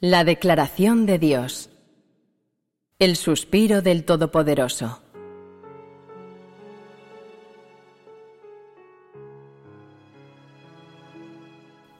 La declaración de Dios. El suspiro del Todopoderoso.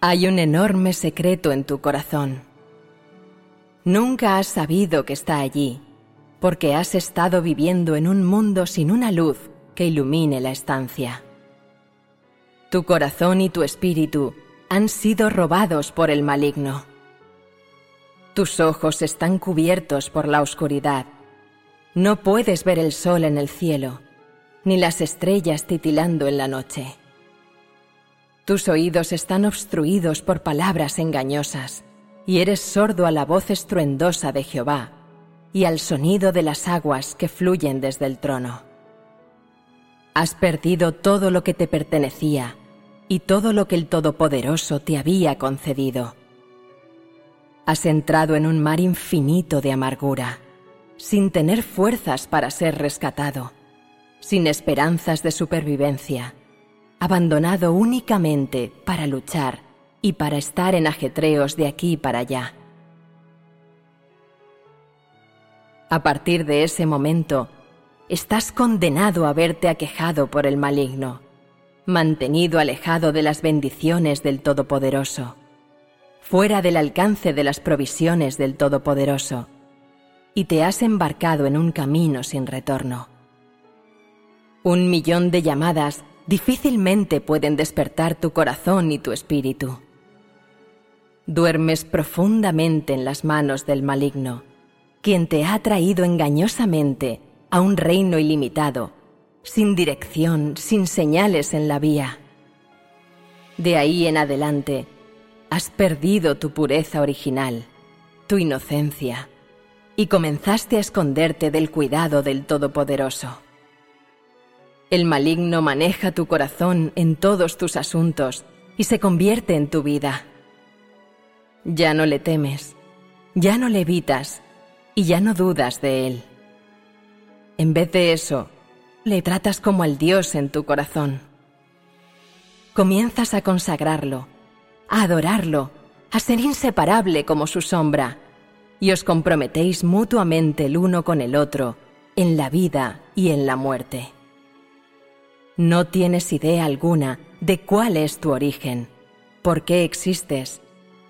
Hay un enorme secreto en tu corazón. Nunca has sabido que está allí, porque has estado viviendo en un mundo sin una luz que ilumine la estancia. Tu corazón y tu espíritu han sido robados por el maligno tus ojos están cubiertos por la oscuridad. No puedes ver el sol en el cielo, ni las estrellas titilando en la noche. Tus oídos están obstruidos por palabras engañosas, y eres sordo a la voz estruendosa de Jehová y al sonido de las aguas que fluyen desde el trono. Has perdido todo lo que te pertenecía y todo lo que el Todopoderoso te había concedido Has entrado en un mar infinito de amargura, sin tener fuerzas para ser rescatado, sin esperanzas de supervivencia, abandonado únicamente para luchar y para estar en ajetreos de aquí para allá. A partir de ese momento, estás condenado a verte aquejado por el maligno, mantenido alejado de las bendiciones del Todopoderoso fuera del alcance de las provisiones del Todopoderoso, y te has embarcado en un camino sin retorno. Un millón de llamadas difícilmente pueden despertar tu corazón y tu espíritu. Duermes profundamente en las manos del maligno, quien te ha traído engañosamente a un reino ilimitado, sin dirección, sin señales en la vía. De ahí en adelante, Has perdido tu pureza original, tu inocencia, y comenzaste a esconderte del cuidado del Todopoderoso. El maligno maneja tu corazón en todos tus asuntos y se convierte en tu vida. Ya no le temes, ya no le evitas y ya no dudas de él. En vez de eso, le tratas como al Dios en tu corazón. Comienzas a consagrarlo a adorarlo, a ser inseparable como su sombra, y os comprometéis mutuamente el uno con el otro, en la vida y en la muerte. No tienes idea alguna de cuál es tu origen, por qué existes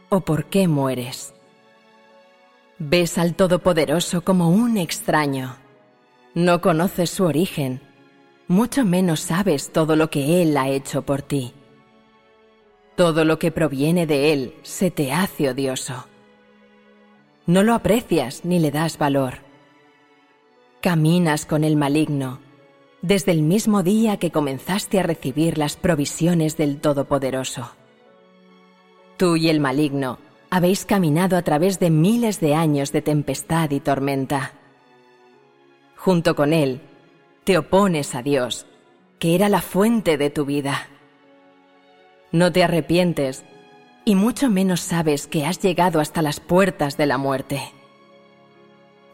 o por qué mueres. Ves al Todopoderoso como un extraño. No conoces su origen, mucho menos sabes todo lo que Él ha hecho por ti. Todo lo que proviene de Él se te hace odioso. No lo aprecias ni le das valor. Caminas con el maligno desde el mismo día que comenzaste a recibir las provisiones del Todopoderoso. Tú y el maligno habéis caminado a través de miles de años de tempestad y tormenta. Junto con él, te opones a Dios, que era la fuente de tu vida. No te arrepientes y mucho menos sabes que has llegado hasta las puertas de la muerte.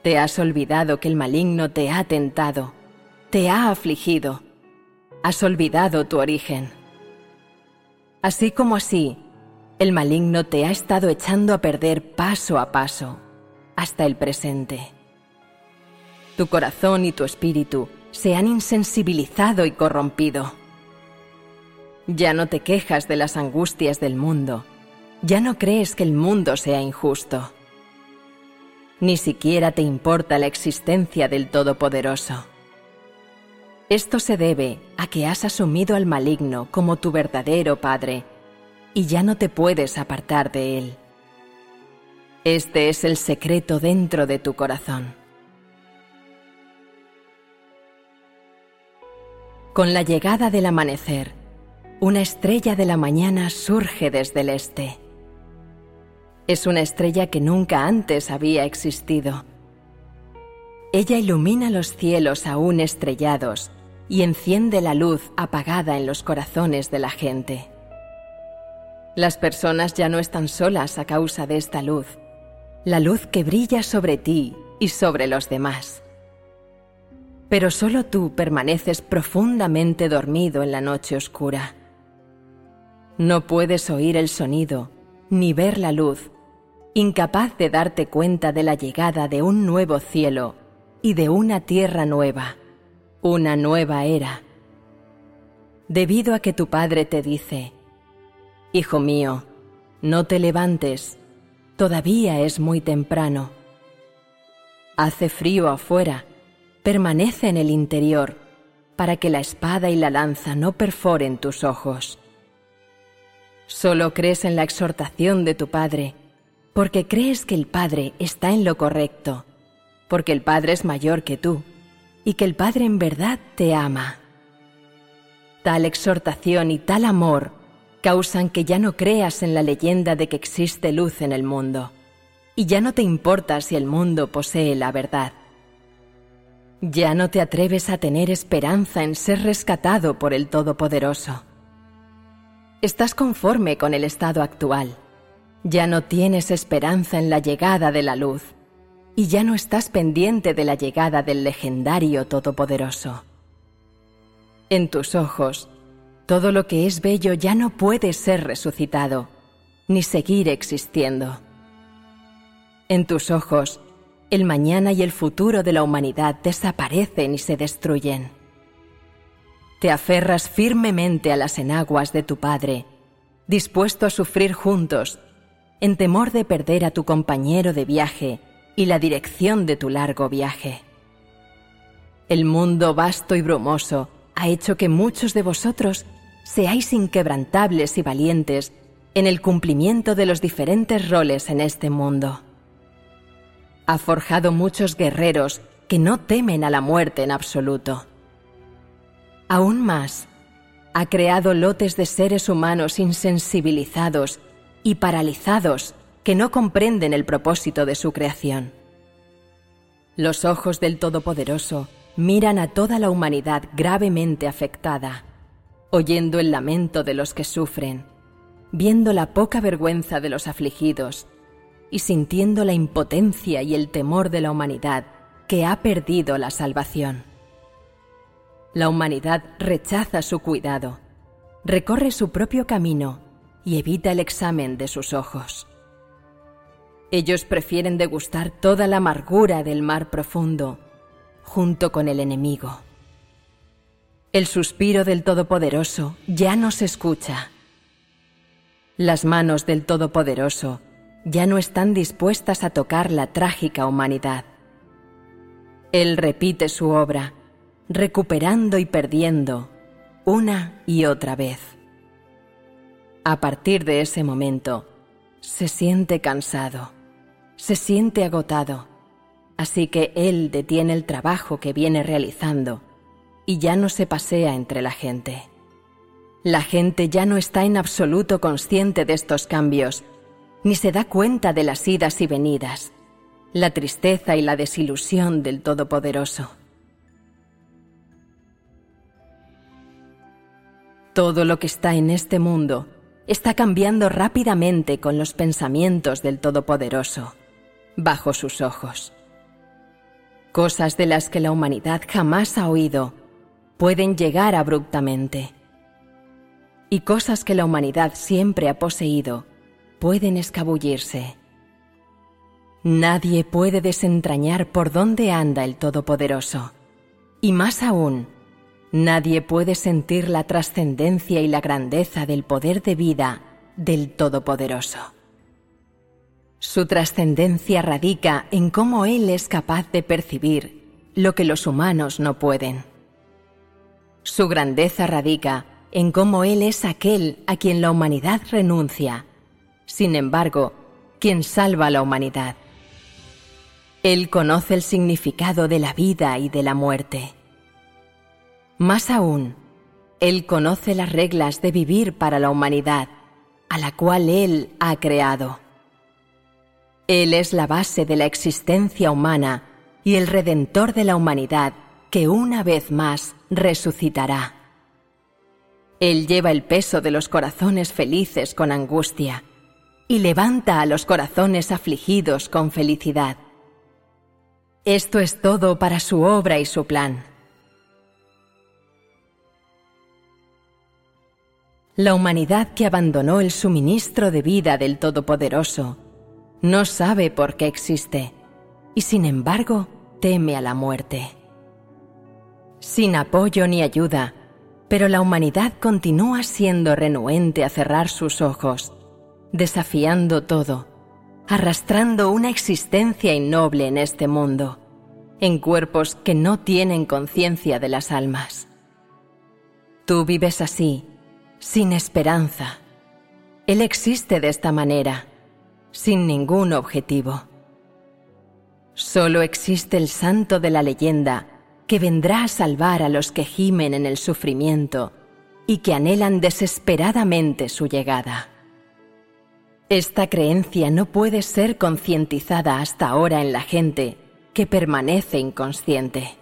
Te has olvidado que el maligno te ha tentado, te ha afligido, has olvidado tu origen. Así como así, el maligno te ha estado echando a perder paso a paso, hasta el presente. Tu corazón y tu espíritu se han insensibilizado y corrompido. Ya no te quejas de las angustias del mundo. Ya no crees que el mundo sea injusto. Ni siquiera te importa la existencia del Todopoderoso. Esto se debe a que has asumido al maligno como tu verdadero Padre y ya no te puedes apartar de él. Este es el secreto dentro de tu corazón. Con la llegada del amanecer, una estrella de la mañana surge desde el este. Es una estrella que nunca antes había existido. Ella ilumina los cielos aún estrellados y enciende la luz apagada en los corazones de la gente. Las personas ya no están solas a causa de esta luz, la luz que brilla sobre ti y sobre los demás. Pero solo tú permaneces profundamente dormido en la noche oscura. No puedes oír el sonido, ni ver la luz, incapaz de darte cuenta de la llegada de un nuevo cielo y de una tierra nueva, una nueva era. Debido a que tu padre te dice, Hijo mío, no te levantes, todavía es muy temprano. Hace frío afuera, permanece en el interior, para que la espada y la lanza no perforen tus ojos. Solo crees en la exhortación de tu Padre, porque crees que el Padre está en lo correcto, porque el Padre es mayor que tú, y que el Padre en verdad te ama. Tal exhortación y tal amor causan que ya no creas en la leyenda de que existe luz en el mundo, y ya no te importa si el mundo posee la verdad. Ya no te atreves a tener esperanza en ser rescatado por el Todopoderoso. Estás conforme con el estado actual. Ya no tienes esperanza en la llegada de la luz y ya no estás pendiente de la llegada del legendario Todopoderoso. En tus ojos, todo lo que es bello ya no puede ser resucitado, ni seguir existiendo. En tus ojos, el mañana y el futuro de la humanidad desaparecen y se destruyen. Te aferras firmemente a las enaguas de tu Padre, dispuesto a sufrir juntos, en temor de perder a tu compañero de viaje y la dirección de tu largo viaje. El mundo vasto y brumoso ha hecho que muchos de vosotros seáis inquebrantables y valientes en el cumplimiento de los diferentes roles en este mundo ha forjado muchos guerreros que no temen a la muerte en absoluto. Aún más, ha creado lotes de seres humanos insensibilizados y paralizados que no comprenden el propósito de su creación. Los ojos del Todopoderoso miran a toda la humanidad gravemente afectada, oyendo el lamento de los que sufren, viendo la poca vergüenza de los afligidos y sintiendo la impotencia y el temor de la humanidad que ha perdido la salvación. La humanidad rechaza su cuidado, recorre su propio camino y evita el examen de sus ojos. Ellos prefieren degustar toda la amargura del mar profundo junto con el enemigo. El suspiro del Todopoderoso ya no se escucha. Las manos del Todopoderoso ya no están dispuestas a tocar la trágica humanidad. Él repite su obra, recuperando y perdiendo, una y otra vez. A partir de ese momento, se siente cansado, se siente agotado, así que Él detiene el trabajo que viene realizando y ya no se pasea entre la gente. La gente ya no está en absoluto consciente de estos cambios ni se da cuenta de las idas y venidas, la tristeza y la desilusión del Todopoderoso. Todo lo que está en este mundo está cambiando rápidamente con los pensamientos del Todopoderoso, bajo sus ojos. Cosas de las que la humanidad jamás ha oído pueden llegar abruptamente. Y cosas que la humanidad siempre ha poseído pueden escabullirse. Nadie puede desentrañar por dónde anda el Todopoderoso. Y más aún, nadie puede sentir la trascendencia y la grandeza del poder de vida del Todopoderoso. Su trascendencia radica en cómo Él es capaz de percibir lo que los humanos no pueden. Su grandeza radica en cómo Él es aquel a quien la humanidad renuncia sin embargo, quien salva a la humanidad. Él conoce el significado de la vida y de la muerte. Más aún, Él conoce las reglas de vivir para la humanidad, a la cual Él ha creado. Él es la base de la existencia humana y el redentor de la humanidad que una vez más resucitará. Él lleva el peso de los corazones felices con angustia y levanta a los corazones afligidos con felicidad. Esto es todo para su obra y su plan. La humanidad que abandonó el suministro de vida del Todopoderoso No sabe por qué existe y sin embargo teme a la muerte. Sin apoyo ni ayuda, pero la humanidad continúa siendo renuente a cerrar sus ojos, desafiando todo, arrastrando una existencia innoble en este mundo, en cuerpos que no tienen conciencia de las almas. Tú vives así, sin esperanza. Él existe de esta manera, sin ningún objetivo. Solo existe el santo de la leyenda que vendrá a salvar a los que gimen en el sufrimiento y que anhelan desesperadamente su llegada. Esta creencia no puede ser concientizada hasta ahora en la gente que permanece inconsciente.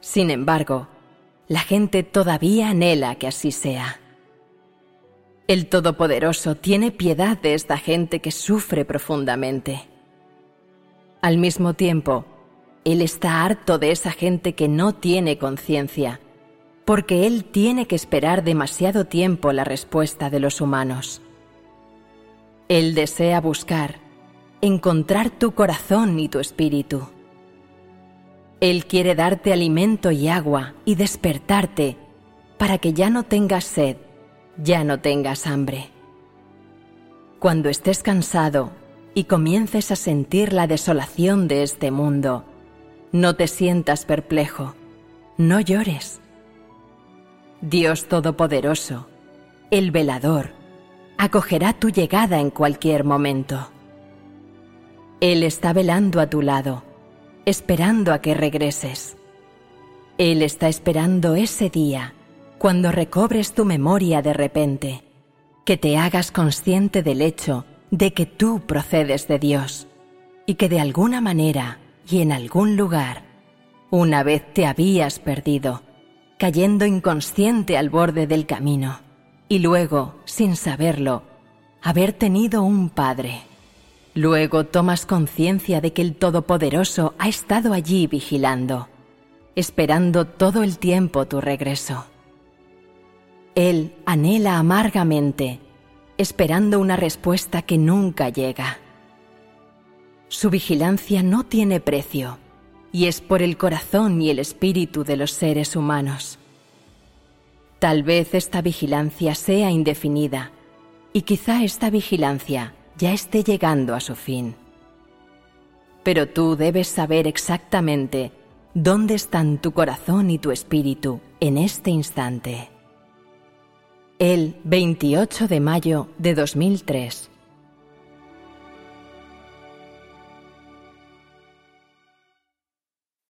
Sin embargo, la gente todavía anhela que así sea. El Todopoderoso tiene piedad de esta gente que sufre profundamente. Al mismo tiempo, él está harto de esa gente que no tiene conciencia, porque Él tiene que esperar demasiado tiempo la respuesta de los humanos. Él desea buscar, encontrar tu corazón y tu espíritu. Él quiere darte alimento y agua y despertarte para que ya no tengas sed, ya no tengas hambre. Cuando estés cansado y comiences a sentir la desolación de este mundo, no te sientas perplejo, no llores. Dios Todopoderoso, el velador, acogerá tu llegada en cualquier momento. Él está velando a tu lado, esperando a que regreses. Él está esperando ese día, cuando recobres tu memoria de repente, que te hagas consciente del hecho de que tú procedes de Dios y que de alguna manera y en algún lugar una vez te habías perdido, cayendo inconsciente al borde del camino, y luego, sin saberlo, haber tenido un padre. Luego tomas conciencia de que el Todopoderoso ha estado allí vigilando, esperando todo el tiempo tu regreso. Él anhela amargamente, esperando una respuesta que nunca llega. Su vigilancia no tiene precio y es por el corazón y el espíritu de los seres humanos. Tal vez esta vigilancia sea indefinida y quizá esta vigilancia ya esté llegando a su fin. Pero tú debes saber exactamente dónde están tu corazón y tu espíritu en este instante. El 28 de mayo de 2003